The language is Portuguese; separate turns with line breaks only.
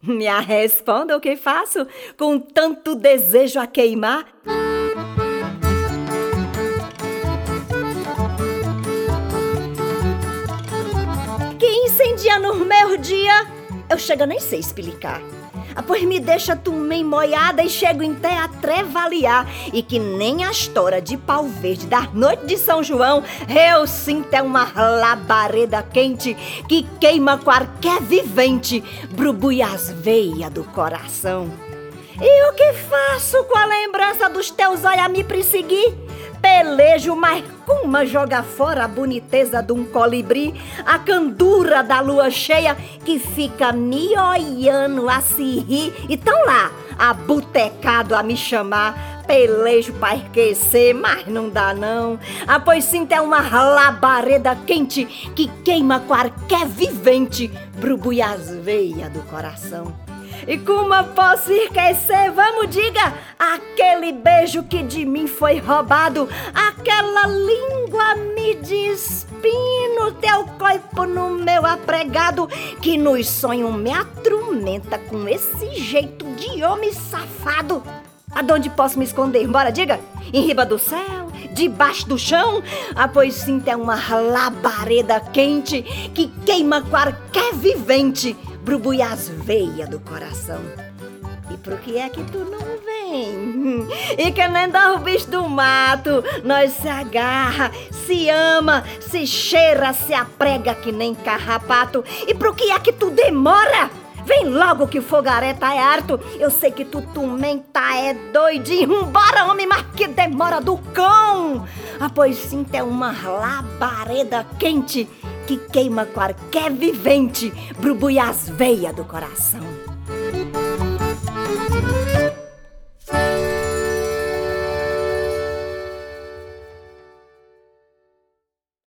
Me responda o que faço com tanto desejo a queimar. Que incendia no meu dia, eu chego nem sei explicar. Ah, pois me deixa tumem moiada e chego em até a trevaliar. E que nem a história de pau verde da noite de São João, eu sinto é uma labareda quente que queima qualquer vivente, brubui as veias do coração. E o que faço com a lembrança dos teus olhos a me perseguir? Pelejo, mas como joga fora a boniteza de um colibri, a candura da lua cheia que fica me olhando a se rir. E tão lá, abutecado a me chamar. Pelejo pra esquecer, mas não dá não. Ah, pois sinto é uma labareda quente que queima qualquer vivente, brubui as veias do coração. E como posso esquecer, vamos diga, aquele beijo que de mim foi roubado, aquela língua me despino, teu corpo no meu apregado, que nos sonhos me atormenta com esse jeito de homem safado. Aonde posso me esconder? Bora, diga! Em riba do céu? Debaixo do chão? Ah, pois sim, tem uma labareda quente que queima qualquer vivente brubui as veias do coração. E por que é que tu não vem? E que nem dá o bicho do mato, nós se agarra, se ama, se cheira, se aprega que nem carrapato. E por que é que tu demora? Vem logo que o fogaré tá é harto. Eu sei que tu também tá é doidinho. Bora, homem, mas que demora do cão. Ah, pois sim, tem uma labareda quente que queima qualquer vivente, brubui as veias do coração.